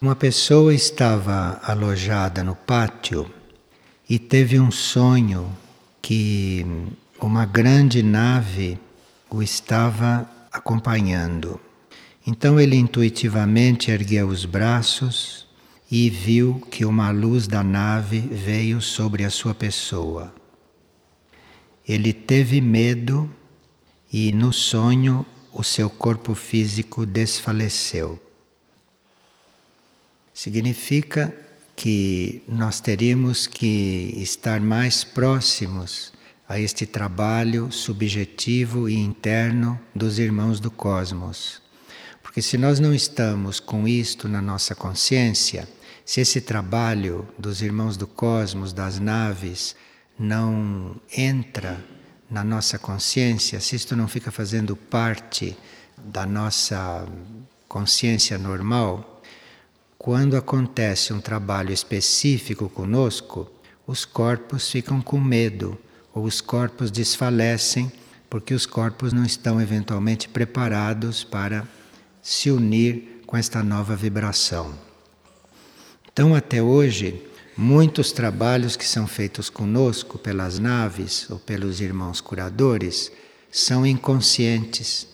Uma pessoa estava alojada no pátio e teve um sonho que uma grande nave o estava acompanhando. Então ele intuitivamente ergueu os braços e viu que uma luz da nave veio sobre a sua pessoa. Ele teve medo e no sonho o seu corpo físico desfaleceu. Significa que nós teríamos que estar mais próximos a este trabalho subjetivo e interno dos irmãos do cosmos. Porque se nós não estamos com isto na nossa consciência, se esse trabalho dos irmãos do cosmos, das naves, não entra na nossa consciência, se isto não fica fazendo parte da nossa consciência normal, quando acontece um trabalho específico conosco, os corpos ficam com medo ou os corpos desfalecem porque os corpos não estão eventualmente preparados para se unir com esta nova vibração. Então, até hoje, muitos trabalhos que são feitos conosco pelas naves ou pelos irmãos curadores são inconscientes,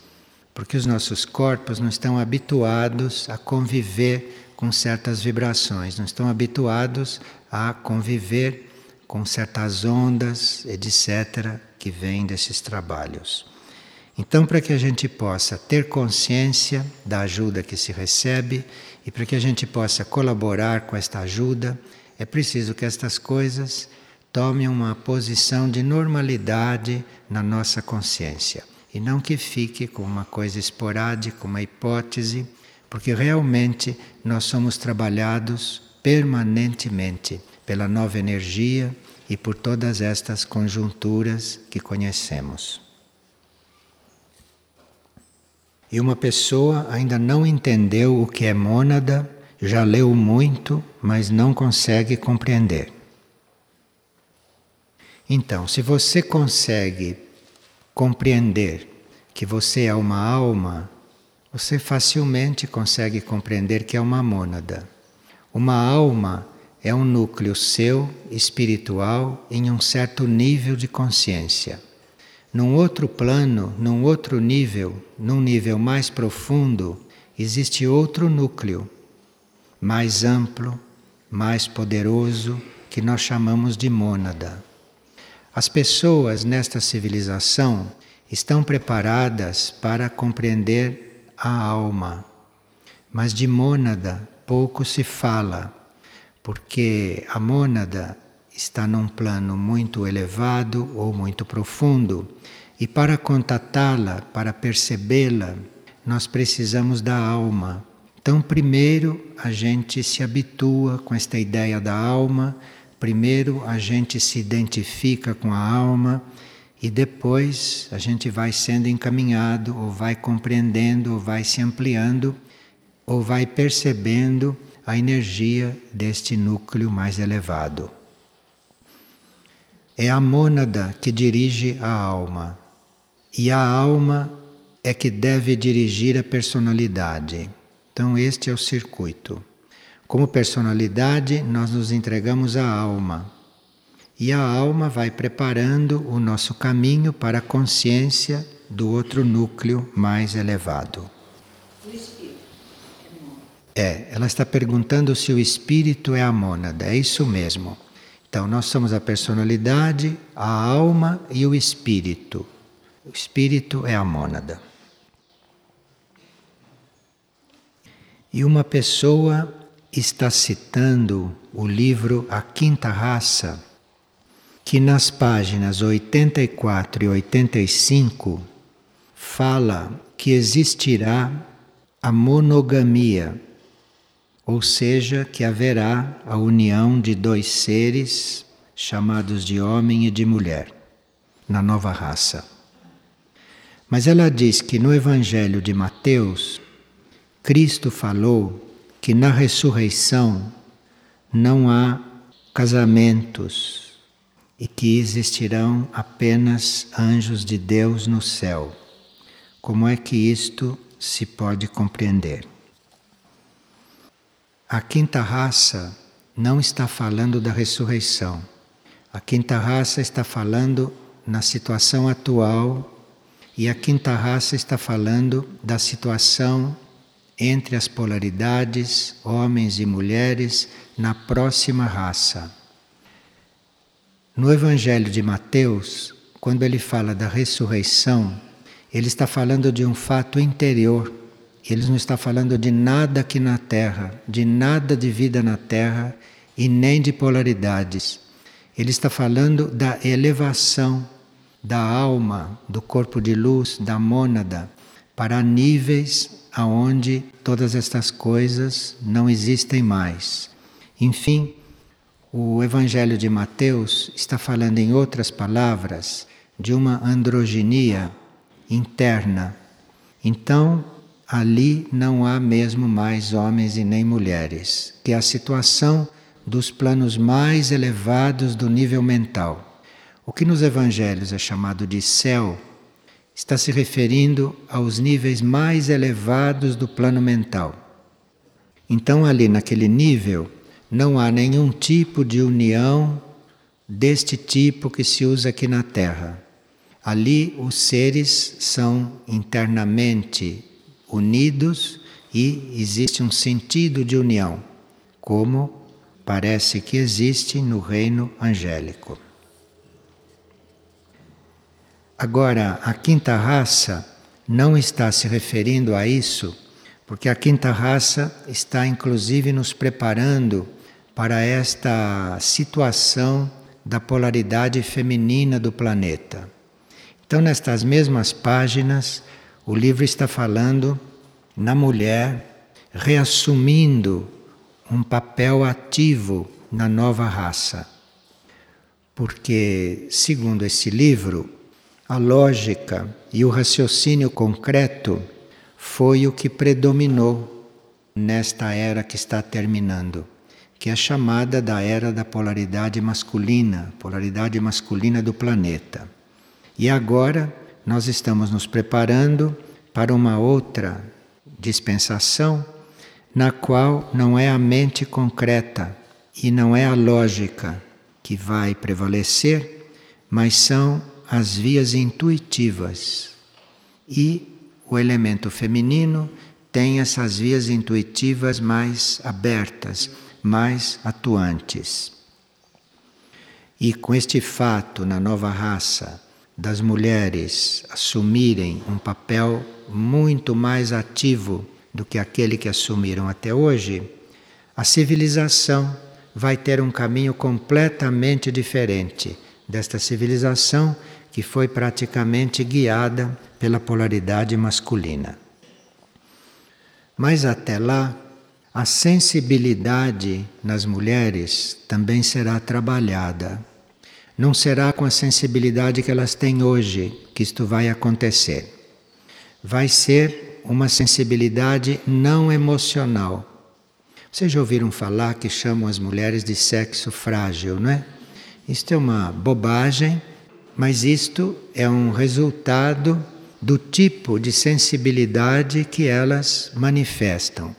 porque os nossos corpos não estão habituados a conviver com certas vibrações, não estão habituados a conviver com certas ondas, etc., que vêm desses trabalhos. Então, para que a gente possa ter consciência da ajuda que se recebe e para que a gente possa colaborar com esta ajuda, é preciso que estas coisas tomem uma posição de normalidade na nossa consciência e não que fique com uma coisa esporádica, uma hipótese, porque realmente nós somos trabalhados permanentemente pela nova energia e por todas estas conjunturas que conhecemos. E uma pessoa ainda não entendeu o que é mônada, já leu muito, mas não consegue compreender. Então, se você consegue compreender que você é uma alma, você facilmente consegue compreender que é uma mônada. Uma alma é um núcleo seu, espiritual, em um certo nível de consciência. Num outro plano, num outro nível, num nível mais profundo, existe outro núcleo, mais amplo, mais poderoso, que nós chamamos de mônada. As pessoas nesta civilização estão preparadas para compreender a alma, mas de mônada pouco se fala porque a mônada está num plano muito elevado ou muito profundo, e para contatá-la, para percebê-la, nós precisamos da alma. Então, primeiro a gente se habitua com esta ideia da alma, primeiro a gente se identifica com a alma e depois a gente vai sendo encaminhado, ou vai compreendendo, ou vai se ampliando, ou vai percebendo a energia deste núcleo mais elevado. É a mônada que dirige a alma, e a alma é que deve dirigir a personalidade. Então, este é o circuito. Como personalidade, nós nos entregamos à alma. E a alma vai preparando o nosso caminho para a consciência do outro núcleo mais elevado. É, ela está perguntando se o espírito é a mônada, é isso mesmo. Então, nós somos a personalidade, a alma e o espírito. O espírito é a mônada. E uma pessoa está citando o livro A Quinta Raça, que nas páginas 84 e 85 fala que existirá a monogamia ou seja, que haverá a união de dois seres chamados de homem e de mulher na nova raça. Mas ela diz que no Evangelho de Mateus, Cristo falou que na ressurreição não há casamentos e que existirão apenas anjos de Deus no céu. Como é que isto se pode compreender? a quinta raça não está falando da ressurreição. A quinta raça está falando na situação atual e a quinta raça está falando da situação entre as polaridades, homens e mulheres, na próxima raça. No Evangelho de Mateus, quando ele fala da ressurreição, ele está falando de um fato interior. Ele não está falando de nada aqui na Terra, de nada de vida na Terra e nem de polaridades. Ele está falando da elevação da alma, do corpo de luz, da mônada, para níveis aonde todas estas coisas não existem mais. Enfim, o Evangelho de Mateus está falando, em outras palavras, de uma androginia interna. Então, ali não há mesmo mais homens e nem mulheres, que é a situação dos planos mais elevados do nível mental. O que nos evangelhos é chamado de céu está se referindo aos níveis mais elevados do plano mental. Então, ali naquele nível, não há nenhum tipo de união deste tipo que se usa aqui na Terra. Ali, os seres são internamente unidos e existe um sentido de união, como parece que existe no reino angélico. Agora, a quinta raça não está se referindo a isso, porque a quinta raça está inclusive nos preparando para esta situação da polaridade feminina do planeta. Então, nestas mesmas páginas, o livro está falando na mulher, reassumindo um papel ativo na nova raça. Porque, segundo esse livro, a lógica e o raciocínio concreto foi o que predominou nesta era que está terminando, que é chamada da era da polaridade masculina, polaridade masculina do planeta. E agora nós estamos nos preparando para uma outra dispensação na qual não é a mente concreta e não é a lógica que vai prevalecer, mas são as vias intuitivas. E o elemento feminino tem essas vias intuitivas mais abertas, mais atuantes. E com este fato na nova raça das mulheres assumirem um papel muito mais ativo do que aquele que assumiram até hoje, a civilização vai ter um caminho completamente diferente desta civilização que foi praticamente guiada pela polaridade masculina. Mas até lá, a sensibilidade nas mulheres também será trabalhada. Não será com a sensibilidade que elas têm hoje que isto vai acontecer. Vai ser uma sensibilidade não emocional. Vocês já ouviram falar que chamam as mulheres de sexo frágil, não é? Isto é uma bobagem mas isto é um resultado do tipo de sensibilidade que elas manifestam.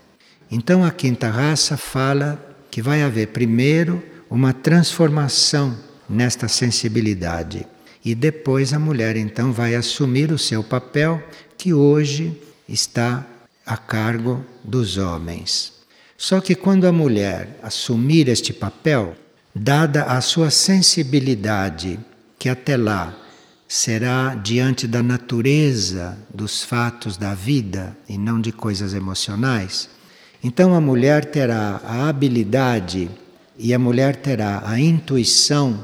Então a quinta raça fala que vai haver primeiro uma transformação nesta sensibilidade e depois a mulher então vai assumir o seu papel que hoje está a cargo dos homens. Só que quando a mulher assumir este papel, dada a sua sensibilidade que até lá será diante da natureza dos fatos da vida e não de coisas emocionais, então a mulher terá a habilidade e a mulher terá a intuição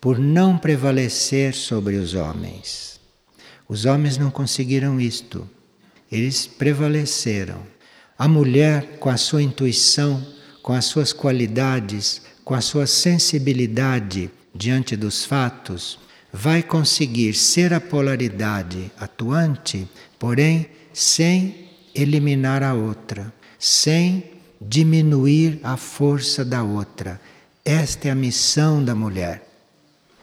por não prevalecer sobre os homens. Os homens não conseguiram isto, eles prevaleceram. A mulher, com a sua intuição, com as suas qualidades, com a sua sensibilidade, diante dos fatos, vai conseguir ser a polaridade atuante, porém sem eliminar a outra, sem diminuir a força da outra. Esta é a missão da mulher.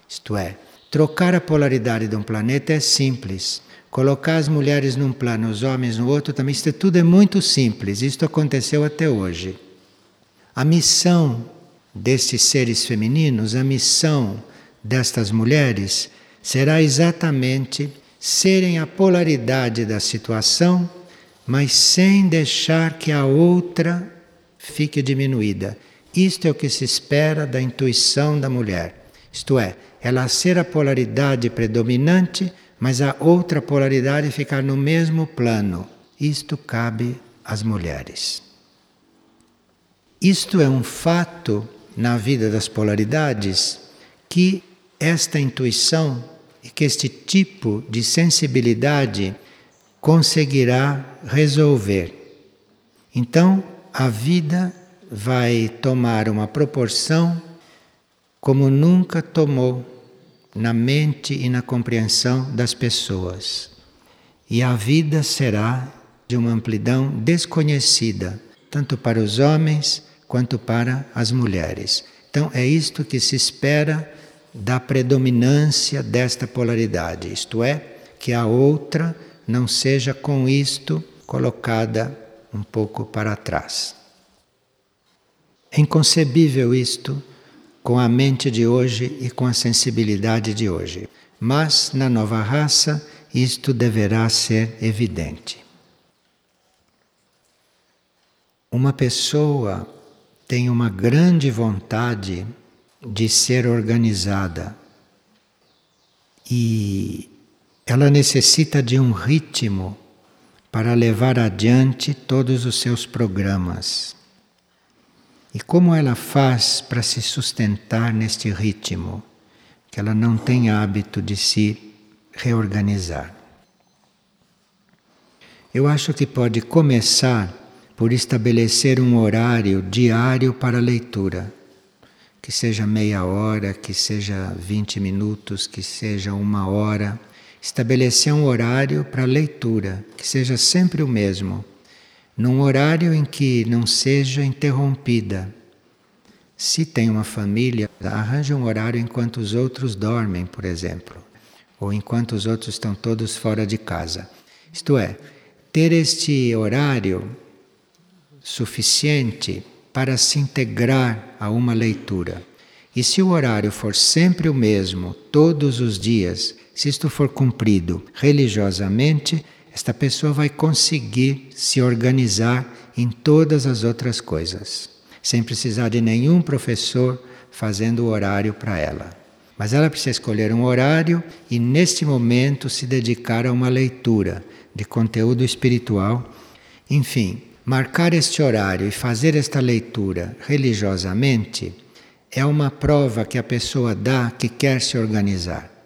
Isto é, trocar a polaridade de um planeta é simples. Colocar as mulheres num plano, os homens no outro também, isto tudo é muito simples. Isto aconteceu até hoje. A missão destes seres femininos, a missão destas mulheres será exatamente serem a polaridade da situação, mas sem deixar que a outra fique diminuída. Isto é o que se espera da intuição da mulher. Isto é, ela ser a polaridade predominante, mas a outra polaridade ficar no mesmo plano. Isto cabe às mulheres. Isto é um fato na vida das polaridades que esta intuição e que este tipo de sensibilidade conseguirá resolver. Então, a vida vai tomar uma proporção como nunca tomou na mente e na compreensão das pessoas. E a vida será de uma amplidão desconhecida, tanto para os homens quanto para as mulheres. Então é isto que se espera da predominância desta polaridade, isto é, que a outra não seja com isto colocada um pouco para trás. É inconcebível isto com a mente de hoje e com a sensibilidade de hoje. Mas na nova raça isto deverá ser evidente. Uma pessoa tem uma grande vontade de ser organizada e ela necessita de um ritmo para levar adiante todos os seus programas. E como ela faz para se sustentar neste ritmo, que ela não tem hábito de se reorganizar? Eu acho que pode começar por estabelecer um horário diário para a leitura, que seja meia hora, que seja 20 minutos, que seja uma hora. Estabelecer um horário para leitura, que seja sempre o mesmo num horário em que não seja interrompida. Se tem uma família, arranje um horário enquanto os outros dormem, por exemplo, ou enquanto os outros estão todos fora de casa. Isto é, ter este horário suficiente para se integrar a uma leitura. E se o horário for sempre o mesmo, todos os dias, se isto for cumprido religiosamente, esta pessoa vai conseguir se organizar em todas as outras coisas, sem precisar de nenhum professor fazendo o horário para ela. Mas ela precisa escolher um horário e, neste momento, se dedicar a uma leitura de conteúdo espiritual. Enfim, marcar este horário e fazer esta leitura religiosamente é uma prova que a pessoa dá que quer se organizar.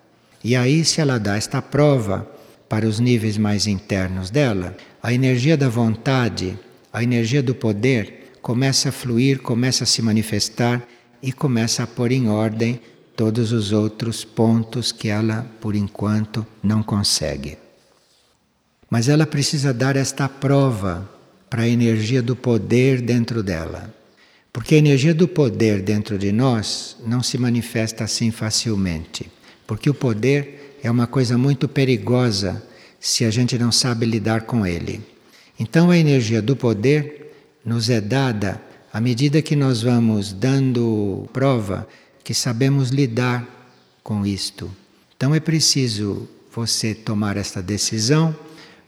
E aí, se ela dá esta prova, para os níveis mais internos dela, a energia da vontade, a energia do poder começa a fluir, começa a se manifestar e começa a pôr em ordem todos os outros pontos que ela, por enquanto, não consegue. Mas ela precisa dar esta prova para a energia do poder dentro dela. Porque a energia do poder dentro de nós não se manifesta assim facilmente. Porque o poder é uma coisa muito perigosa se a gente não sabe lidar com ele. Então a energia do poder nos é dada à medida que nós vamos dando prova que sabemos lidar com isto. Então é preciso você tomar esta decisão,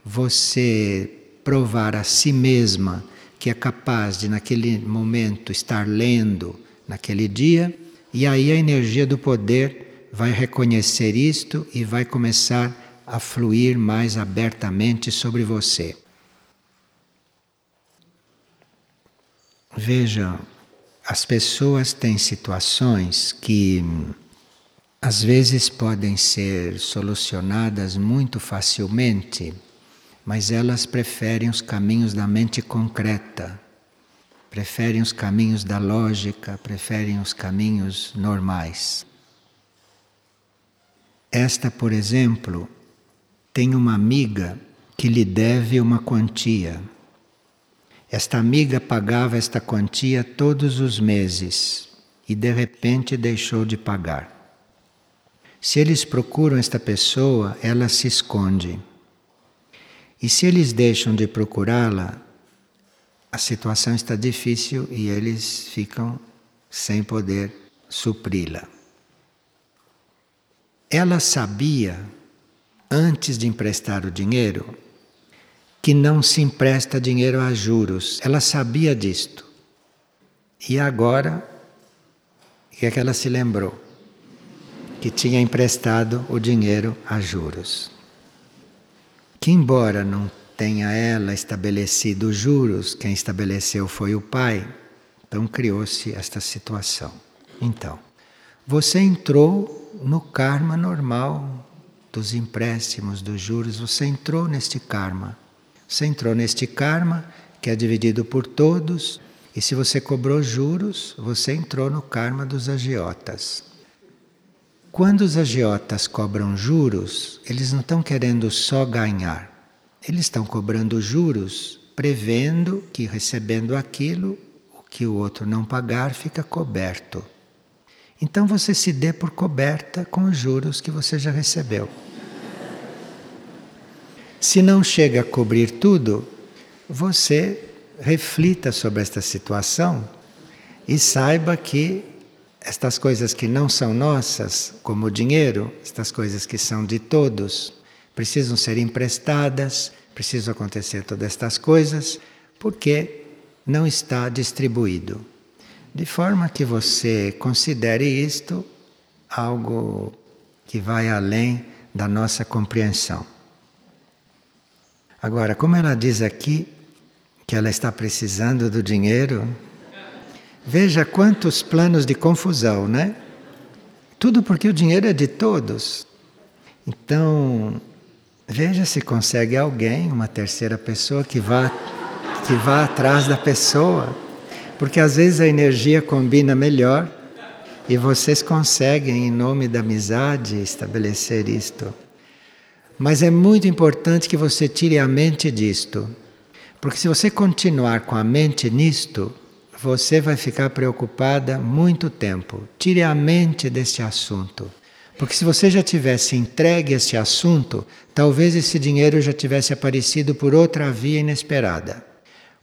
você provar a si mesma que é capaz de naquele momento estar lendo naquele dia, e aí a energia do poder vai reconhecer isto e vai começar a fluir mais abertamente sobre você. Veja, as pessoas têm situações que às vezes podem ser solucionadas muito facilmente, mas elas preferem os caminhos da mente concreta, preferem os caminhos da lógica, preferem os caminhos normais. Esta, por exemplo, tem uma amiga que lhe deve uma quantia. Esta amiga pagava esta quantia todos os meses e de repente deixou de pagar. Se eles procuram esta pessoa, ela se esconde. E se eles deixam de procurá-la, a situação está difícil e eles ficam sem poder supri-la. Ela sabia, antes de emprestar o dinheiro, que não se empresta dinheiro a juros. Ela sabia disto. E agora, o que é que ela se lembrou? Que tinha emprestado o dinheiro a juros. Que, embora não tenha ela estabelecido os juros, quem estabeleceu foi o pai, então criou-se esta situação. Então, você entrou no karma normal dos empréstimos, dos juros, você entrou neste karma. Você entrou neste karma que é dividido por todos, e se você cobrou juros, você entrou no karma dos agiotas. Quando os agiotas cobram juros, eles não estão querendo só ganhar. Eles estão cobrando juros, prevendo que recebendo aquilo, o que o outro não pagar fica coberto. Então você se dê por coberta com os juros que você já recebeu. Se não chega a cobrir tudo, você reflita sobre esta situação e saiba que estas coisas que não são nossas, como o dinheiro, estas coisas que são de todos, precisam ser emprestadas, precisam acontecer todas estas coisas, porque não está distribuído. De forma que você considere isto algo que vai além da nossa compreensão. Agora, como ela diz aqui que ela está precisando do dinheiro, veja quantos planos de confusão, né? Tudo porque o dinheiro é de todos. Então, veja se consegue alguém, uma terceira pessoa que vá que vá atrás da pessoa, porque às vezes a energia combina melhor e vocês conseguem em nome da amizade estabelecer isto. Mas é muito importante que você tire a mente disto. Porque se você continuar com a mente nisto, você vai ficar preocupada muito tempo. Tire a mente deste assunto. Porque se você já tivesse entregue este assunto, talvez esse dinheiro já tivesse aparecido por outra via inesperada.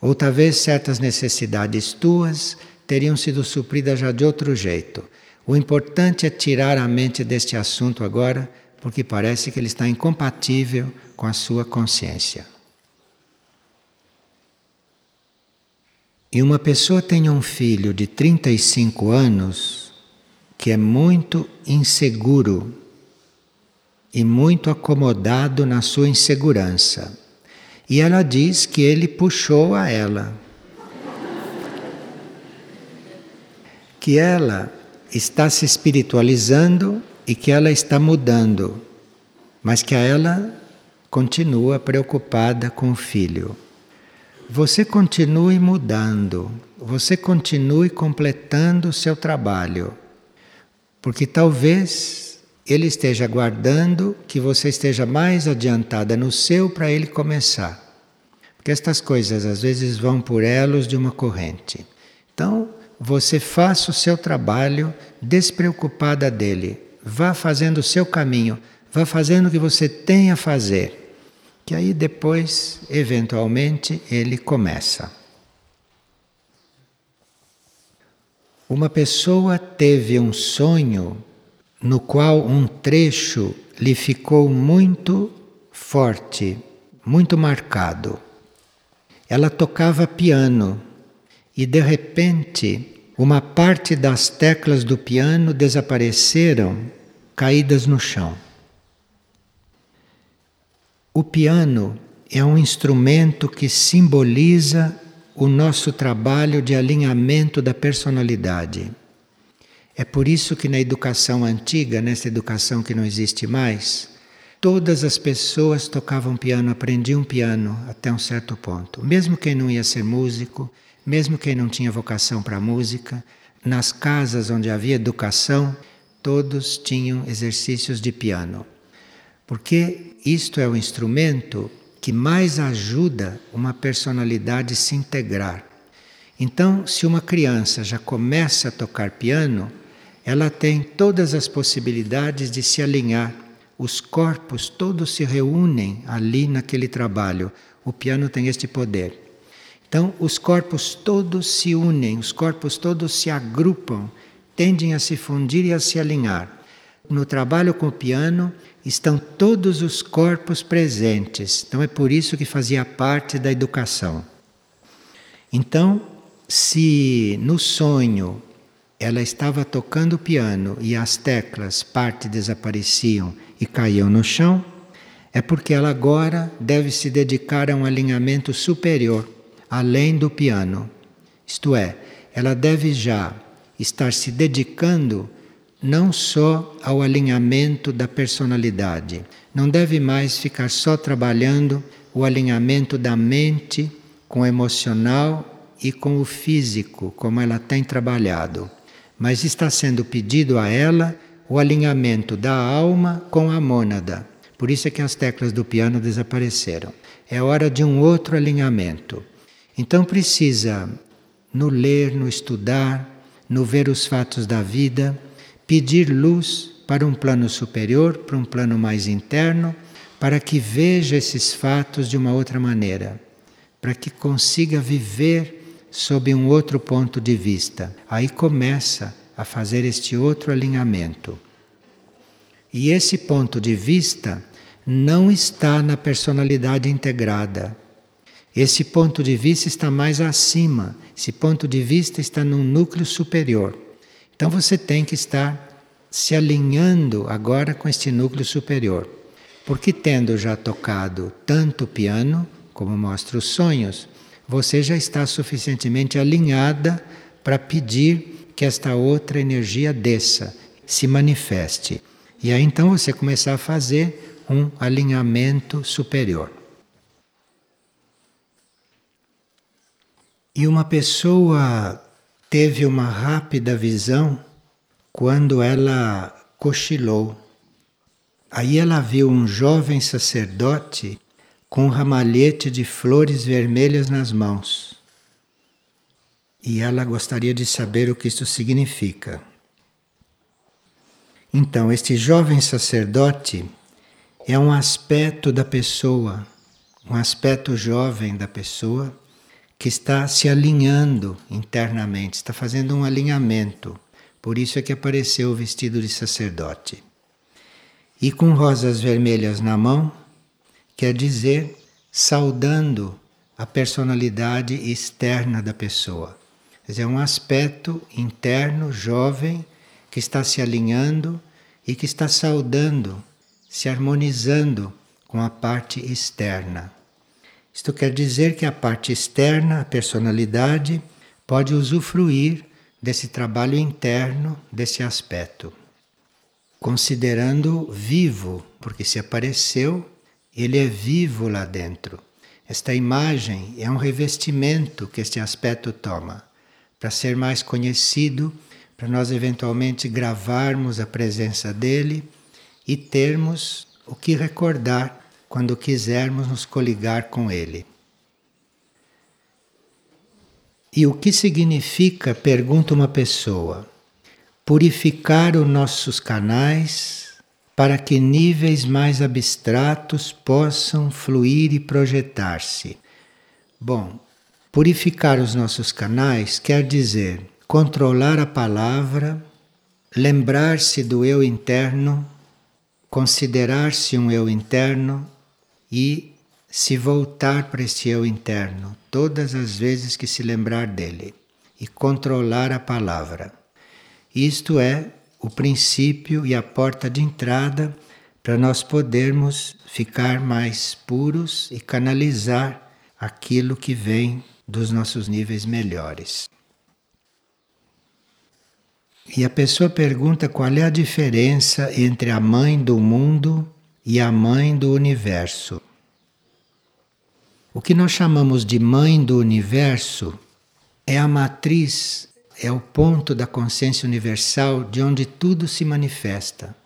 Ou talvez certas necessidades tuas teriam sido supridas já de outro jeito. O importante é tirar a mente deste assunto agora porque parece que ele está incompatível com a sua consciência. E uma pessoa tem um filho de 35 anos que é muito inseguro e muito acomodado na sua insegurança. E ela diz que ele puxou a ela. Que ela está se espiritualizando e que ela está mudando, mas que ela continua preocupada com o filho. Você continue mudando, você continue completando o seu trabalho, porque talvez ele esteja aguardando que você esteja mais adiantada no seu para ele começar. Porque estas coisas às vezes vão por elos de uma corrente. Então, você faça o seu trabalho despreocupada dele vá fazendo o seu caminho, vá fazendo o que você tem a fazer, que aí depois, eventualmente, ele começa. Uma pessoa teve um sonho no qual um trecho lhe ficou muito forte, muito marcado. Ela tocava piano e de repente uma parte das teclas do piano desapareceram, caídas no chão. O piano é um instrumento que simboliza o nosso trabalho de alinhamento da personalidade. É por isso que na educação antiga, nessa educação que não existe mais, todas as pessoas tocavam piano, aprendiam piano até um certo ponto. Mesmo quem não ia ser músico, mesmo quem não tinha vocação para música, nas casas onde havia educação, todos tinham exercícios de piano. Porque isto é o instrumento que mais ajuda uma personalidade a se integrar. Então, se uma criança já começa a tocar piano, ela tem todas as possibilidades de se alinhar. Os corpos todos se reúnem ali naquele trabalho. O piano tem este poder. Então, os corpos todos se unem, os corpos todos se agrupam, tendem a se fundir e a se alinhar. No trabalho com o piano estão todos os corpos presentes, então é por isso que fazia parte da educação. Então, se no sonho ela estava tocando piano e as teclas, parte desapareciam e caíam no chão, é porque ela agora deve se dedicar a um alinhamento superior, além do piano. Isto é, ela deve já estar se dedicando não só ao alinhamento da personalidade, não deve mais ficar só trabalhando o alinhamento da mente com o emocional e com o físico, como ela tem trabalhado, mas está sendo pedido a ela o alinhamento da alma com a mônada. Por isso é que as teclas do piano desapareceram. É hora de um outro alinhamento. Então precisa, no ler, no estudar, no ver os fatos da vida, pedir luz para um plano superior, para um plano mais interno, para que veja esses fatos de uma outra maneira, para que consiga viver sob um outro ponto de vista. Aí começa a fazer este outro alinhamento. E esse ponto de vista não está na personalidade integrada. Esse ponto de vista está mais acima, esse ponto de vista está num núcleo superior. Então você tem que estar se alinhando agora com este núcleo superior. Porque tendo já tocado tanto piano, como mostra os sonhos, você já está suficientemente alinhada para pedir que esta outra energia desça, se manifeste. E aí então você começar a fazer um alinhamento superior. E uma pessoa teve uma rápida visão quando ela cochilou. Aí ela viu um jovem sacerdote com um ramalhete de flores vermelhas nas mãos. E ela gostaria de saber o que isso significa. Então, este jovem sacerdote é um aspecto da pessoa, um aspecto jovem da pessoa que está se alinhando internamente, está fazendo um alinhamento. Por isso é que apareceu o vestido de sacerdote. E com rosas vermelhas na mão, quer dizer saudando a personalidade externa da pessoa. Quer dizer, é um aspecto interno, jovem, que está se alinhando e que está saudando se harmonizando com a parte externa. Isto quer dizer que a parte externa, a personalidade, pode usufruir desse trabalho interno, desse aspecto. Considerando vivo, porque se apareceu, ele é vivo lá dentro. Esta imagem é um revestimento que este aspecto toma para ser mais conhecido, para nós eventualmente gravarmos a presença dele e termos o que recordar quando quisermos nos coligar com Ele. E o que significa, pergunta uma pessoa, purificar os nossos canais para que níveis mais abstratos possam fluir e projetar-se? Bom, purificar os nossos canais quer dizer controlar a palavra, lembrar-se do eu interno considerar-se um eu interno e se voltar para esse eu interno todas as vezes que se lembrar dele e controlar a palavra. Isto é o princípio e a porta de entrada para nós podermos ficar mais puros e canalizar aquilo que vem dos nossos níveis melhores. E a pessoa pergunta qual é a diferença entre a mãe do mundo e a mãe do universo. O que nós chamamos de mãe do universo é a matriz, é o ponto da consciência universal de onde tudo se manifesta.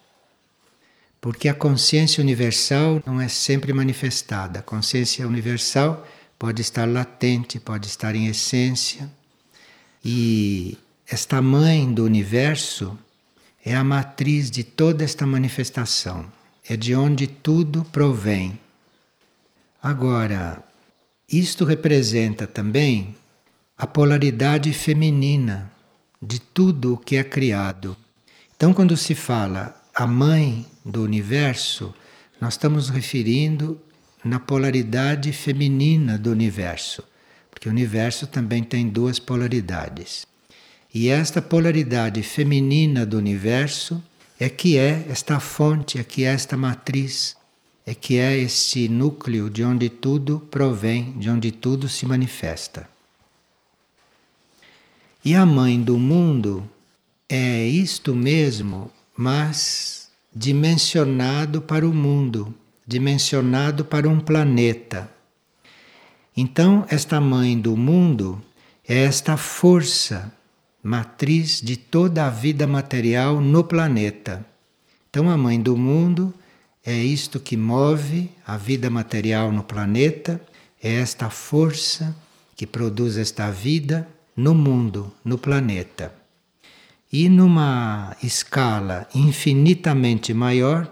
Porque a consciência universal não é sempre manifestada. A consciência universal pode estar latente, pode estar em essência. E esta mãe do universo é a matriz de toda esta manifestação, é de onde tudo provém. Agora, Isto representa também a polaridade feminina de tudo o que é criado. Então, quando se fala a mãe do universo, nós estamos referindo na polaridade feminina do universo, porque o universo também tem duas polaridades. E esta polaridade feminina do universo é que é esta fonte, é que é esta matriz, é que é este núcleo de onde tudo provém, de onde tudo se manifesta. E a mãe do mundo é isto mesmo, mas dimensionado para o mundo, dimensionado para um planeta. Então, esta mãe do mundo é esta força matriz de toda a vida material no planeta. Então, a mãe do mundo é isto que move a vida material no planeta, é esta força que produz esta vida no mundo, no planeta. E numa escala infinitamente maior,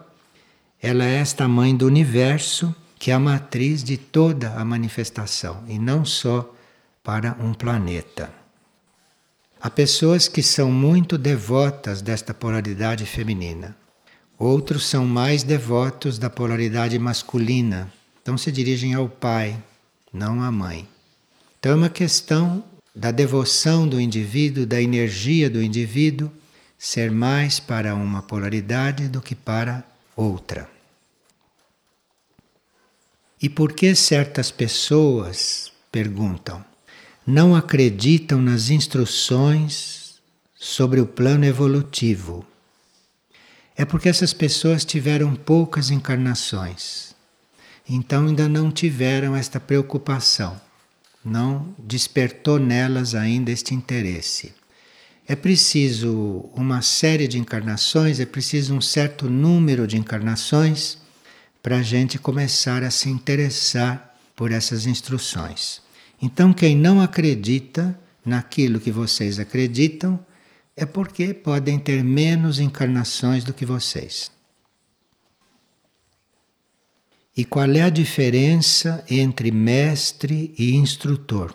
ela é esta mãe do universo, que é a matriz de toda a manifestação, e não só para um planeta. Há pessoas que são muito devotas desta polaridade feminina. Outros são mais devotos da polaridade masculina. Então se dirigem ao pai, não à mãe. Então é uma questão da devoção do indivíduo, da energia do indivíduo, ser mais para uma polaridade do que para outra. E por que certas pessoas perguntam, não acreditam nas instruções sobre o plano evolutivo? É porque essas pessoas tiveram poucas encarnações, então ainda não tiveram esta preocupação não despertou nelas ainda este interesse. É preciso uma série de encarnações, é preciso um certo número de encarnações para a gente começar a se interessar por essas instruções. Então, quem não acredita naquilo que vocês acreditam é porque podem ter menos encarnações do que vocês. E qual é a diferença entre mestre e instrutor?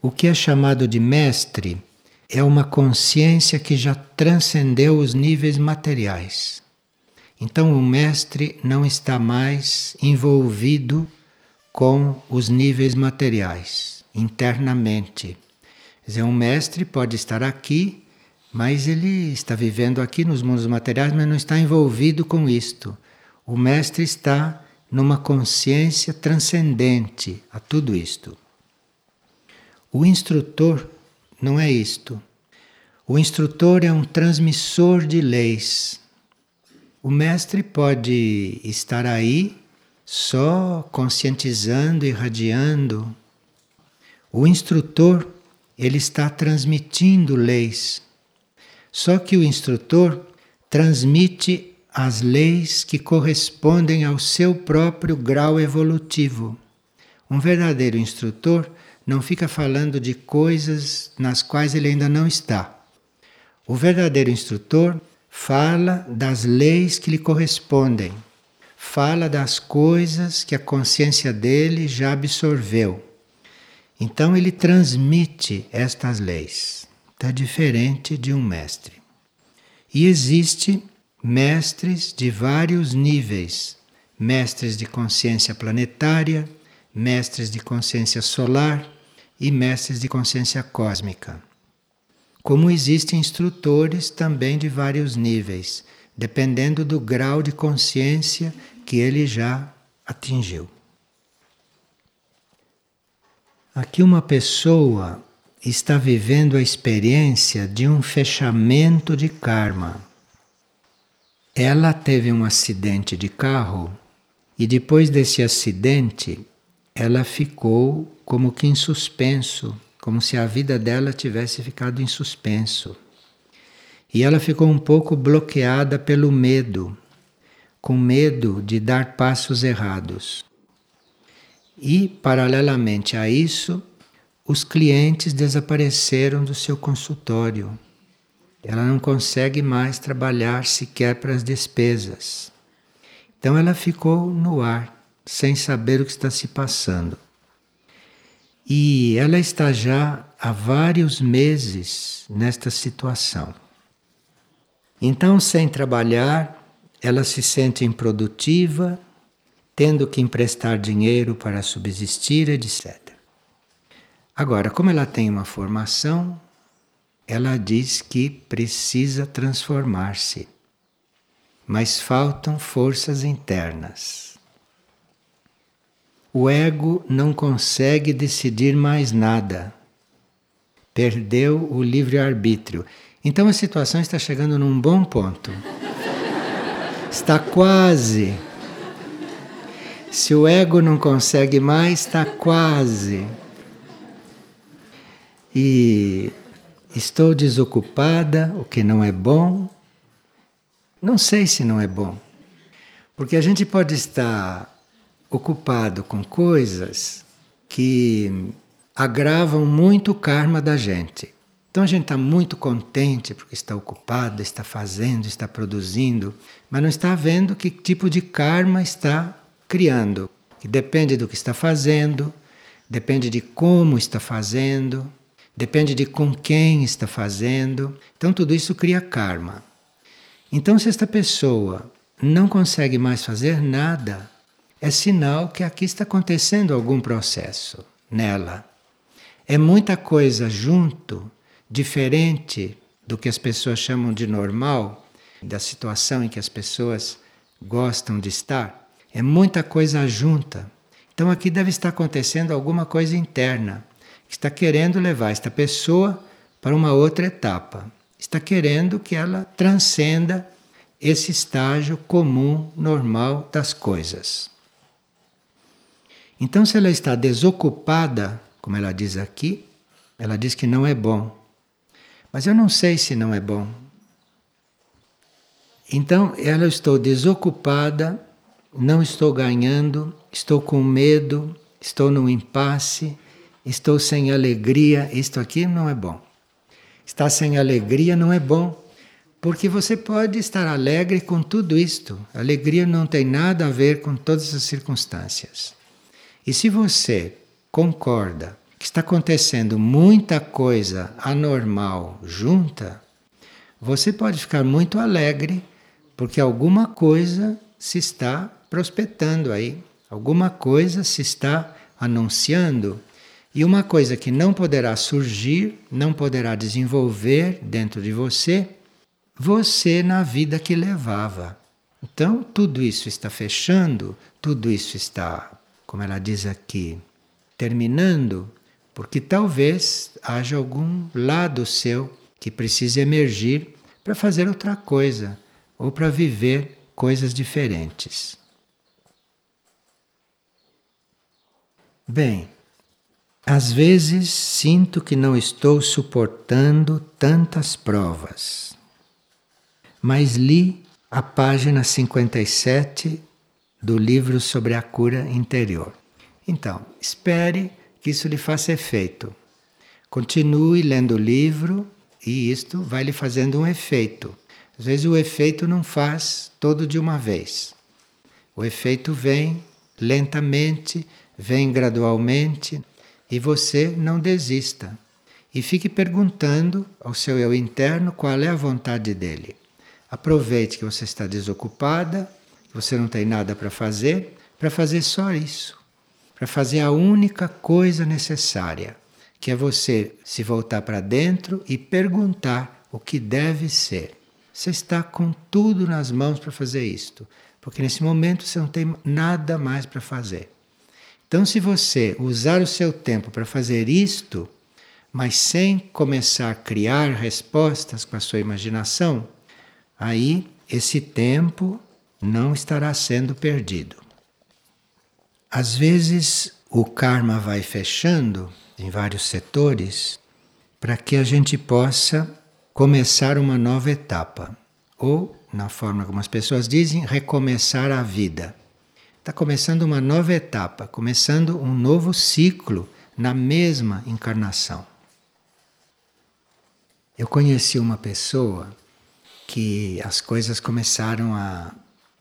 O que é chamado de mestre é uma consciência que já transcendeu os níveis materiais. Então o mestre não está mais envolvido com os níveis materiais internamente. Quer dizer, um mestre pode estar aqui, mas ele está vivendo aqui nos mundos materiais, mas não está envolvido com isto. O mestre está numa consciência transcendente a tudo isto. O instrutor não é isto. O instrutor é um transmissor de leis. O mestre pode estar aí só conscientizando, irradiando. O instrutor, ele está transmitindo leis. Só que o instrutor transmite as leis que correspondem ao seu próprio grau evolutivo. Um verdadeiro instrutor não fica falando de coisas nas quais ele ainda não está. O verdadeiro instrutor fala das leis que lhe correspondem, fala das coisas que a consciência dele já absorveu. Então ele transmite estas leis. Está diferente de um mestre. E existe mestres de vários níveis, mestres de consciência planetária, mestres de consciência solar e mestres de consciência cósmica. Como existem instrutores também de vários níveis, dependendo do grau de consciência que ele já atingiu. Aqui uma pessoa está vivendo a experiência de um fechamento de karma. Ela teve um acidente de carro e depois desse acidente ela ficou como que em suspenso, como se a vida dela tivesse ficado em suspenso. E ela ficou um pouco bloqueada pelo medo, com medo de dar passos errados. E, paralelamente a isso, os clientes desapareceram do seu consultório ela não consegue mais trabalhar sequer para as despesas. Então ela ficou no ar, sem saber o que está se passando. E ela está já há vários meses nesta situação. Então, sem trabalhar, ela se sente improdutiva, tendo que emprestar dinheiro para subsistir, etc. Agora, como ela tem uma formação, ela diz que precisa transformar-se, mas faltam forças internas. O ego não consegue decidir mais nada. Perdeu o livre-arbítrio. Então a situação está chegando num bom ponto. Está quase. Se o ego não consegue mais, está quase. E estou desocupada, o que não é bom. Não sei se não é bom. Porque a gente pode estar ocupado com coisas que agravam muito o karma da gente. Então a gente está muito contente porque está ocupado, está fazendo, está produzindo, mas não está vendo que tipo de karma está criando. Que depende do que está fazendo, depende de como está fazendo, depende de com quem está fazendo. Então tudo isso cria karma. Então se esta pessoa não consegue mais fazer nada, é sinal que aqui está acontecendo algum processo nela. É muita coisa junto diferente do que as pessoas chamam de normal, da situação em que as pessoas gostam de estar, é muita coisa junta. Então aqui deve estar acontecendo alguma coisa interna, está querendo levar esta pessoa para uma outra etapa. Está querendo que ela transcenda esse estágio comum, normal das coisas. Então, se ela está desocupada, como ela diz aqui, ela diz que não é bom. Mas eu não sei se não é bom. Então, ela estou desocupada, não estou ganhando, estou com medo, estou num impasse, estou sem alegria. Isto aqui não é bom. Estar sem alegria não é bom, porque você pode estar alegre com tudo isto. alegria não tem nada a ver com todas as circunstâncias. E se você concorda que está acontecendo muita coisa anormal junta, você pode ficar muito alegre porque alguma coisa se está prospectando aí, alguma coisa se está anunciando. E uma coisa que não poderá surgir, não poderá desenvolver dentro de você, você na vida que levava. Então, tudo isso está fechando, tudo isso está, como ela diz aqui, terminando, porque talvez haja algum lado seu que precise emergir para fazer outra coisa ou para viver coisas diferentes. Bem, às vezes sinto que não estou suportando tantas provas, mas li a página 57 do livro sobre a cura interior. Então, espere que isso lhe faça efeito. Continue lendo o livro e isto vai lhe fazendo um efeito. Às vezes o efeito não faz todo de uma vez. O efeito vem lentamente, vem gradualmente e você não desista. E fique perguntando ao seu eu interno qual é a vontade dele. Aproveite que você está desocupada, que você não tem nada para fazer, para fazer só isso para fazer a única coisa necessária, que é você se voltar para dentro e perguntar o que deve ser. Você está com tudo nas mãos para fazer isto, porque nesse momento você não tem nada mais para fazer. Então, se você usar o seu tempo para fazer isto, mas sem começar a criar respostas com a sua imaginação, aí esse tempo não estará sendo perdido. Às vezes o karma vai fechando em vários setores para que a gente possa começar uma nova etapa. Ou, na forma como as pessoas dizem, recomeçar a vida. Está começando uma nova etapa, começando um novo ciclo na mesma encarnação. Eu conheci uma pessoa que as coisas começaram a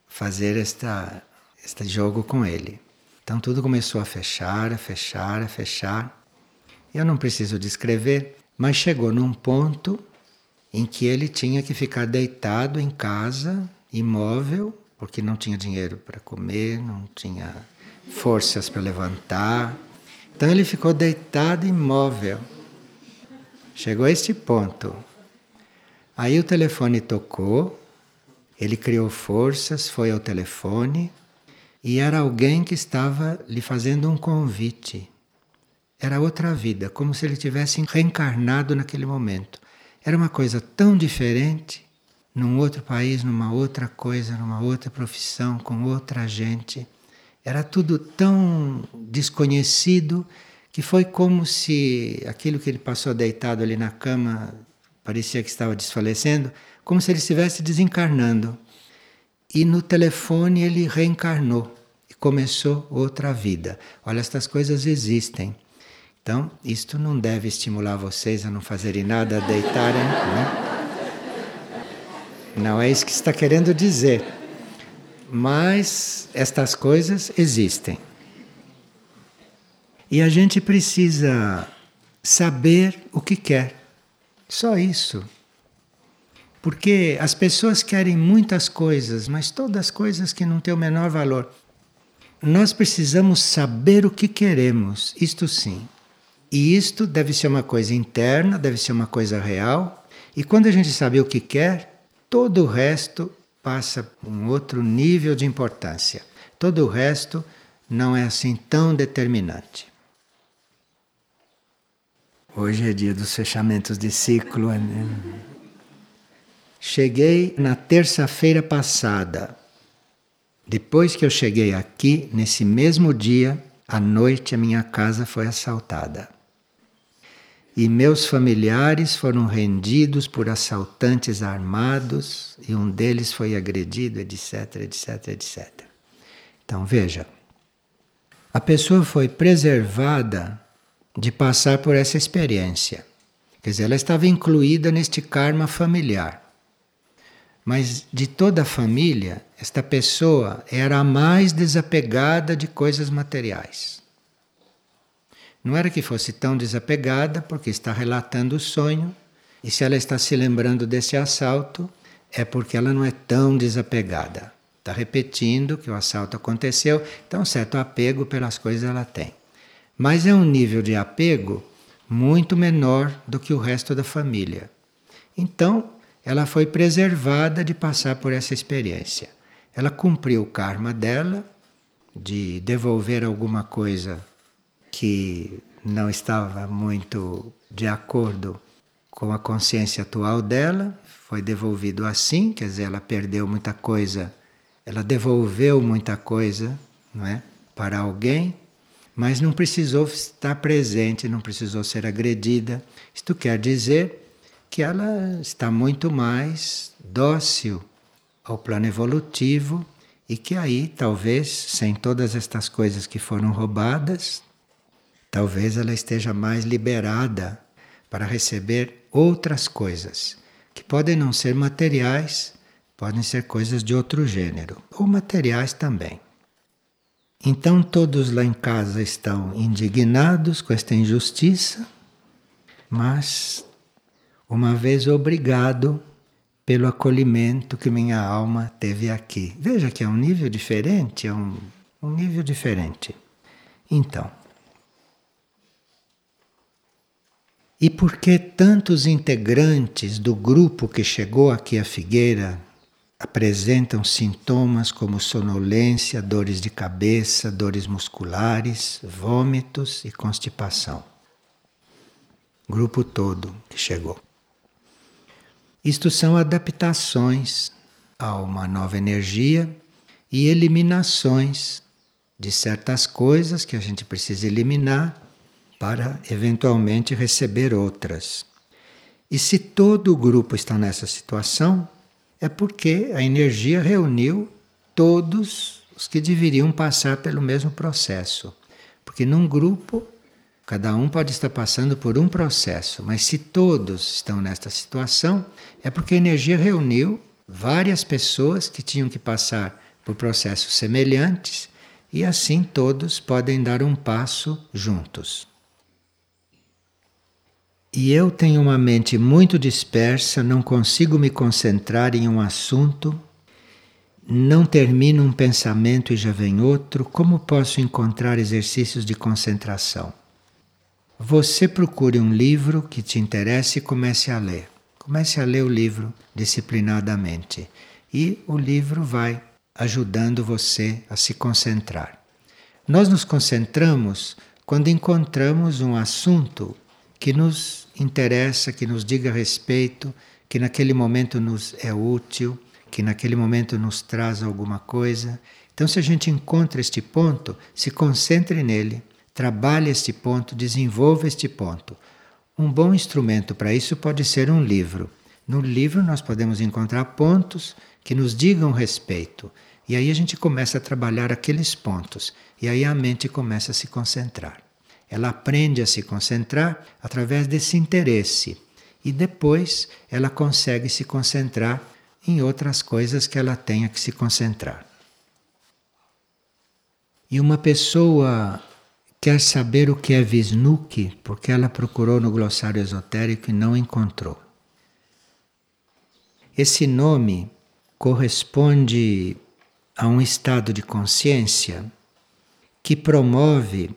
fazer esta, este jogo com ele. Então tudo começou a fechar, a fechar, a fechar. Eu não preciso descrever, mas chegou num ponto em que ele tinha que ficar deitado em casa, imóvel, porque não tinha dinheiro para comer, não tinha forças para levantar. Então ele ficou deitado imóvel. Chegou a este ponto. Aí o telefone tocou, ele criou forças, foi ao telefone e era alguém que estava lhe fazendo um convite. Era outra vida, como se ele tivesse reencarnado naquele momento. Era uma coisa tão diferente, num outro país, numa outra coisa, numa outra profissão, com outra gente. Era tudo tão desconhecido que foi como se aquilo que ele passou deitado ali na cama parecia que estava desfalecendo, como se ele estivesse desencarnando. E no telefone ele reencarnou e começou outra vida. Olha, estas coisas existem. Então, isto não deve estimular vocês a não fazerem nada, a deitarem, né? Não é isso que está querendo dizer. Mas estas coisas existem. E a gente precisa saber o que quer. Só isso. Porque as pessoas querem muitas coisas, mas todas coisas que não têm o menor valor. Nós precisamos saber o que queremos, isto sim. E isto deve ser uma coisa interna, deve ser uma coisa real. E quando a gente sabe o que quer, todo o resto passa um outro nível de importância. Todo o resto não é assim tão determinante. Hoje é dia dos fechamentos de ciclo. Né? Cheguei na terça-feira passada. Depois que eu cheguei aqui, nesse mesmo dia, à noite a minha casa foi assaltada e meus familiares foram rendidos por assaltantes armados e um deles foi agredido, etc, etc, etc. Então veja, a pessoa foi preservada de passar por essa experiência. Quer dizer, ela estava incluída neste karma familiar. Mas de toda a família, esta pessoa era a mais desapegada de coisas materiais. Não era que fosse tão desapegada, porque está relatando o sonho, e se ela está se lembrando desse assalto, é porque ela não é tão desapegada. Está repetindo que o assalto aconteceu, então, certo apego pelas coisas ela tem. Mas é um nível de apego muito menor do que o resto da família. Então, ela foi preservada de passar por essa experiência. Ela cumpriu o karma dela de devolver alguma coisa que não estava muito de acordo com a consciência atual dela, foi devolvido assim, quer dizer, ela perdeu muita coisa, ela devolveu muita coisa, não é, para alguém, mas não precisou estar presente, não precisou ser agredida. Isto quer dizer que ela está muito mais dócil ao plano evolutivo e que aí, talvez, sem todas estas coisas que foram roubadas, talvez ela esteja mais liberada para receber outras coisas, que podem não ser materiais, podem ser coisas de outro gênero, ou materiais também. Então todos lá em casa estão indignados com esta injustiça, mas uma vez obrigado pelo acolhimento que minha alma teve aqui. Veja que é um nível diferente, é um, um nível diferente. Então, E por que tantos integrantes do grupo que chegou aqui à Figueira apresentam sintomas como sonolência, dores de cabeça, dores musculares, vômitos e constipação? Grupo todo que chegou. Isto são adaptações a uma nova energia e eliminações de certas coisas que a gente precisa eliminar para eventualmente receber outras. E se todo o grupo está nessa situação, é porque a energia reuniu todos os que deveriam passar pelo mesmo processo. Porque num grupo, cada um pode estar passando por um processo, mas se todos estão nesta situação, é porque a energia reuniu várias pessoas que tinham que passar por processos semelhantes e assim todos podem dar um passo juntos. E eu tenho uma mente muito dispersa, não consigo me concentrar em um assunto, não termino um pensamento e já vem outro. Como posso encontrar exercícios de concentração? Você procure um livro que te interesse e comece a ler. Comece a ler o livro disciplinadamente. E o livro vai ajudando você a se concentrar. Nós nos concentramos quando encontramos um assunto que nos interessa, que nos diga respeito, que naquele momento nos é útil, que naquele momento nos traz alguma coisa. Então, se a gente encontra este ponto, se concentre nele, trabalhe este ponto, desenvolva este ponto. Um bom instrumento para isso pode ser um livro. No livro, nós podemos encontrar pontos que nos digam respeito. E aí a gente começa a trabalhar aqueles pontos. E aí a mente começa a se concentrar. Ela aprende a se concentrar através desse interesse e depois ela consegue se concentrar em outras coisas que ela tenha que se concentrar. E uma pessoa quer saber o que é Visnuki porque ela procurou no glossário esotérico e não encontrou. Esse nome corresponde a um estado de consciência que promove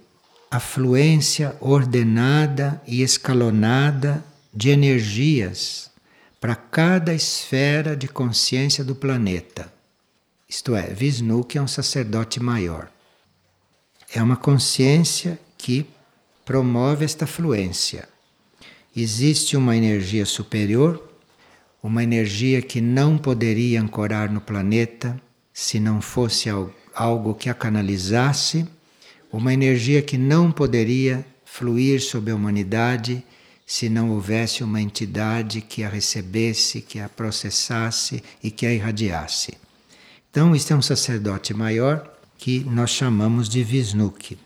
a fluência ordenada e escalonada de energias para cada esfera de consciência do planeta. Isto é, Vishnu, que é um sacerdote maior. É uma consciência que promove esta fluência. Existe uma energia superior, uma energia que não poderia ancorar no planeta se não fosse algo que a canalizasse uma energia que não poderia fluir sobre a humanidade se não houvesse uma entidade que a recebesse, que a processasse e que a irradiasse. Então, este é um sacerdote maior que nós chamamos de Visnuki.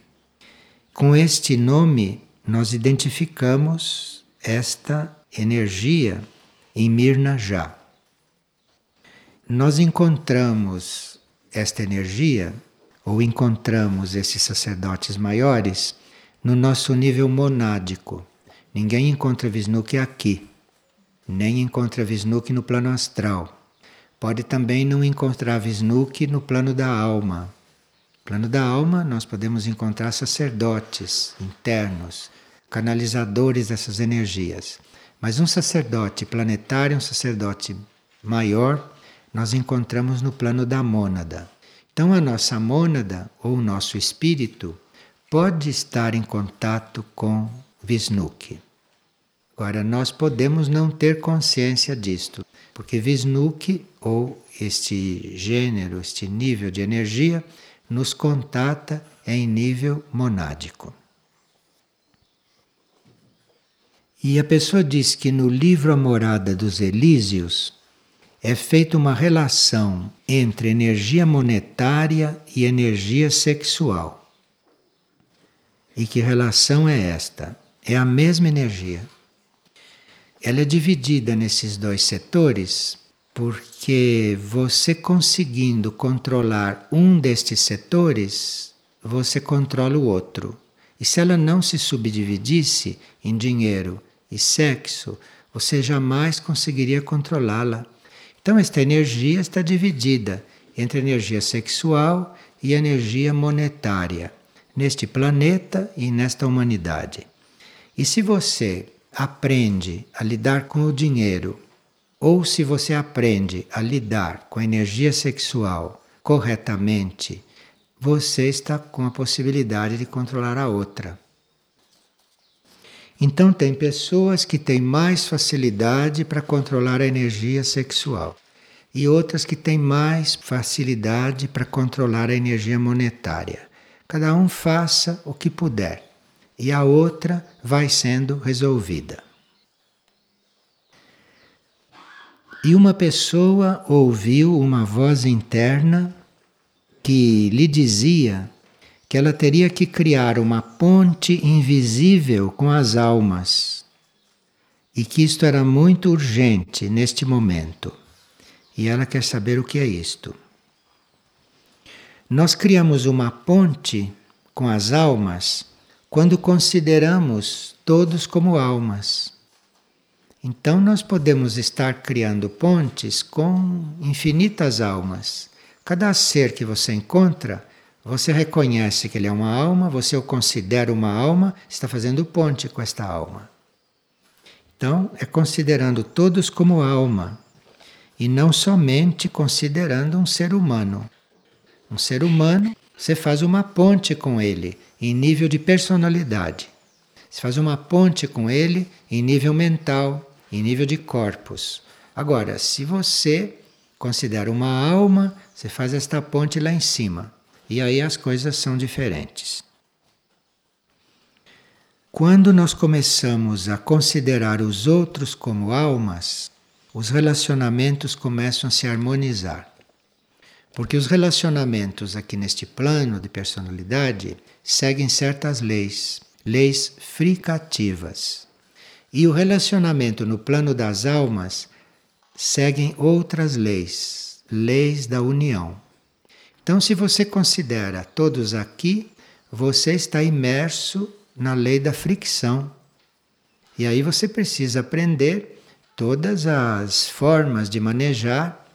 Com este nome, nós identificamos esta energia em Mirna já. Nós encontramos esta energia ou encontramos esses sacerdotes maiores no nosso nível monádico. Ninguém encontra Vishnuki aqui, nem encontra Vishnuki no plano astral. Pode também não encontrar Vishnuki no plano da alma. No plano da alma, nós podemos encontrar sacerdotes internos, canalizadores dessas energias. Mas um sacerdote planetário, um sacerdote maior, nós encontramos no plano da mônada. Então, a nossa mônada ou o nosso espírito pode estar em contato com Visnuki. Agora, nós podemos não ter consciência disto, porque Visnuki, ou este gênero, este nível de energia, nos contata em nível monádico. E a pessoa diz que no livro A Morada dos Elísios, é feita uma relação entre energia monetária e energia sexual. E que relação é esta? É a mesma energia. Ela é dividida nesses dois setores porque você conseguindo controlar um destes setores, você controla o outro. E se ela não se subdividisse em dinheiro e sexo, você jamais conseguiria controlá-la. Então, esta energia está dividida entre energia sexual e energia monetária, neste planeta e nesta humanidade. E se você aprende a lidar com o dinheiro, ou se você aprende a lidar com a energia sexual corretamente, você está com a possibilidade de controlar a outra. Então, tem pessoas que têm mais facilidade para controlar a energia sexual e outras que têm mais facilidade para controlar a energia monetária. Cada um faça o que puder e a outra vai sendo resolvida. E uma pessoa ouviu uma voz interna que lhe dizia que ela teria que criar uma ponte invisível com as almas e que isto era muito urgente neste momento. E ela quer saber o que é isto. Nós criamos uma ponte com as almas quando consideramos todos como almas. Então, nós podemos estar criando pontes com infinitas almas. Cada ser que você encontra, você reconhece que ele é uma alma, você o considera uma alma, está fazendo ponte com esta alma. Então, é considerando todos como alma e não somente considerando um ser humano. Um ser humano, você faz uma ponte com ele em nível de personalidade. Você faz uma ponte com ele em nível mental, em nível de corpos. Agora, se você considera uma alma, você faz esta ponte lá em cima. E aí as coisas são diferentes. Quando nós começamos a considerar os outros como almas, os relacionamentos começam a se harmonizar. Porque os relacionamentos aqui neste plano de personalidade seguem certas leis, leis fricativas. E o relacionamento no plano das almas seguem outras leis, leis da união. Então, se você considera todos aqui, você está imerso na lei da fricção. E aí você precisa aprender todas as formas de manejar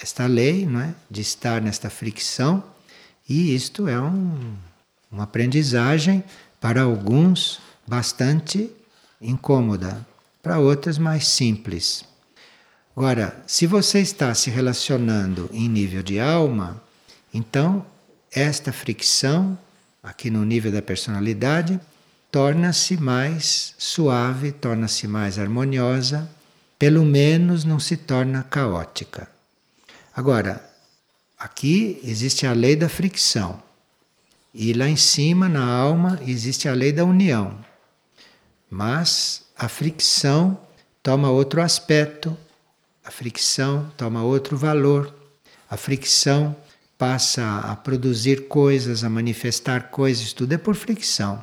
esta lei, não é? de estar nesta fricção, e isto é um, uma aprendizagem para alguns bastante incômoda, para outros mais simples. Agora, se você está se relacionando em nível de alma, então esta fricção, aqui no nível da personalidade, torna-se mais suave, torna-se mais harmoniosa, pelo menos não se torna caótica. Agora, aqui existe a lei da fricção. E lá em cima, na alma, existe a lei da união. Mas a fricção toma outro aspecto, a fricção toma outro valor, a fricção passa a produzir coisas, a manifestar coisas, tudo é por fricção.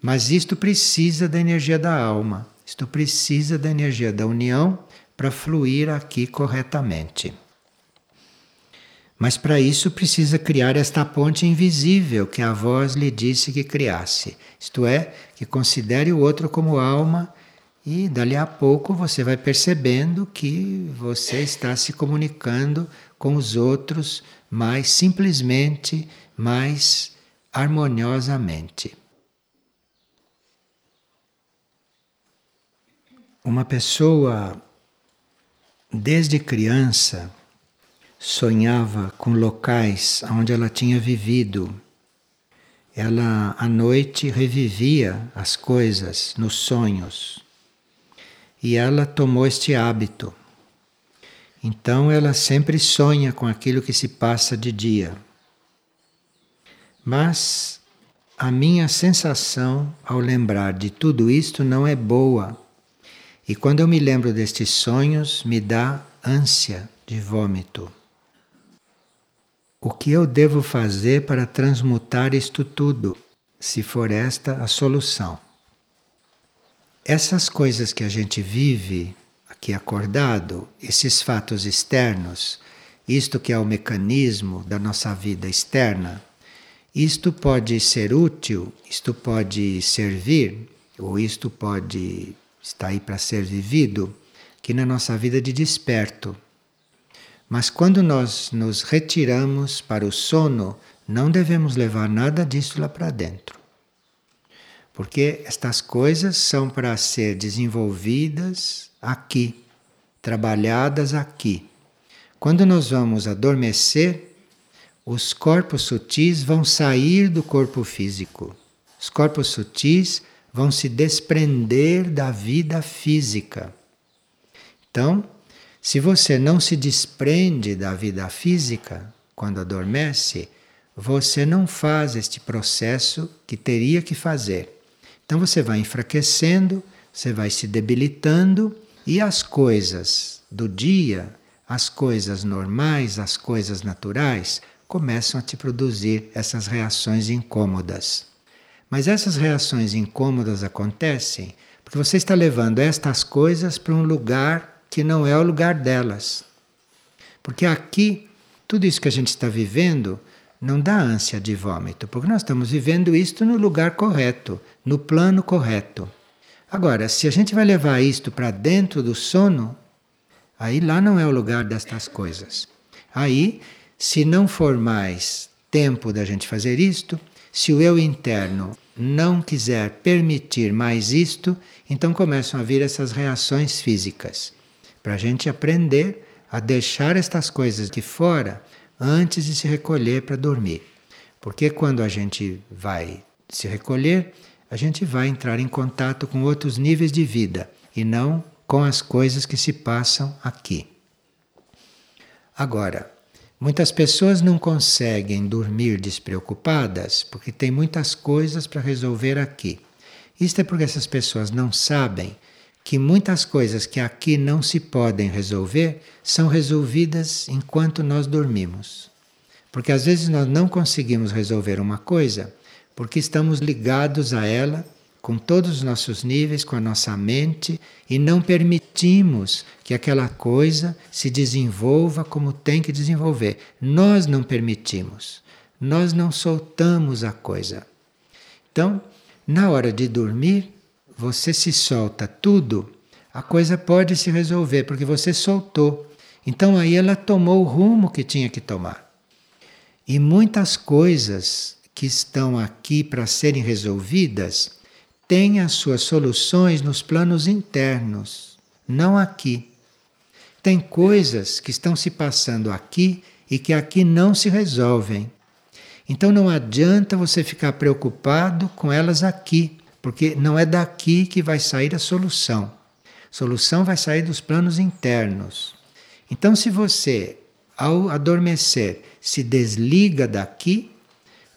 Mas isto precisa da energia da alma, isto precisa da energia da união para fluir aqui corretamente. Mas para isso precisa criar esta ponte invisível que a voz lhe disse que criasse. Isto é, que considere o outro como alma e dali a pouco você vai percebendo que você está se comunicando com os outros mais simplesmente, mais harmoniosamente. Uma pessoa, desde criança, sonhava com locais onde ela tinha vivido. Ela à noite revivia as coisas nos sonhos. E ela tomou este hábito. Então ela sempre sonha com aquilo que se passa de dia. Mas a minha sensação ao lembrar de tudo isto não é boa. E quando eu me lembro destes sonhos, me dá ânsia de vômito. O que eu devo fazer para transmutar isto tudo, se for esta a solução? Essas coisas que a gente vive aqui acordado, esses fatos externos, isto que é o mecanismo da nossa vida externa, isto pode ser útil, isto pode servir, ou isto pode estar aí para ser vivido, que na nossa vida de desperto mas quando nós nos retiramos para o sono, não devemos levar nada disso lá para dentro. Porque estas coisas são para ser desenvolvidas aqui, trabalhadas aqui. Quando nós vamos adormecer, os corpos sutis vão sair do corpo físico. Os corpos sutis vão se desprender da vida física. Então, se você não se desprende da vida física quando adormece, você não faz este processo que teria que fazer. Então você vai enfraquecendo, você vai se debilitando e as coisas do dia, as coisas normais, as coisas naturais, começam a te produzir essas reações incômodas. Mas essas reações incômodas acontecem porque você está levando estas coisas para um lugar que não é o lugar delas. Porque aqui, tudo isso que a gente está vivendo não dá ânsia de vômito, porque nós estamos vivendo isto no lugar correto, no plano correto. Agora, se a gente vai levar isto para dentro do sono, aí lá não é o lugar destas coisas. Aí, se não for mais tempo da gente fazer isto, se o eu interno não quiser permitir mais isto, então começam a vir essas reações físicas. Para a gente aprender a deixar estas coisas de fora antes de se recolher para dormir. Porque quando a gente vai se recolher, a gente vai entrar em contato com outros níveis de vida e não com as coisas que se passam aqui. Agora, muitas pessoas não conseguem dormir despreocupadas porque tem muitas coisas para resolver aqui. Isto é porque essas pessoas não sabem que muitas coisas que aqui não se podem resolver são resolvidas enquanto nós dormimos. Porque às vezes nós não conseguimos resolver uma coisa porque estamos ligados a ela com todos os nossos níveis, com a nossa mente e não permitimos que aquela coisa se desenvolva como tem que desenvolver. Nós não permitimos. Nós não soltamos a coisa. Então, na hora de dormir, você se solta tudo, a coisa pode se resolver, porque você soltou. Então aí ela tomou o rumo que tinha que tomar. E muitas coisas que estão aqui para serem resolvidas têm as suas soluções nos planos internos, não aqui. Tem coisas que estão se passando aqui e que aqui não se resolvem. Então não adianta você ficar preocupado com elas aqui porque não é daqui que vai sair a solução. Solução vai sair dos planos internos. Então, se você, ao adormecer, se desliga daqui,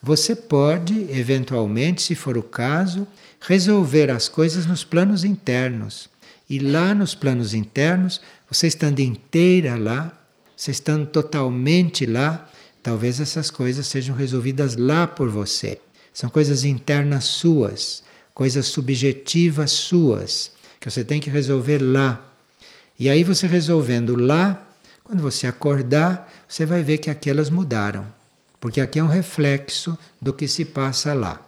você pode, eventualmente, se for o caso, resolver as coisas nos planos internos. E lá nos planos internos, você estando inteira lá, você estando totalmente lá, talvez essas coisas sejam resolvidas lá por você. São coisas internas suas coisas subjetivas suas, que você tem que resolver lá. E aí você resolvendo lá, quando você acordar, você vai ver que aquelas mudaram, porque aqui é um reflexo do que se passa lá.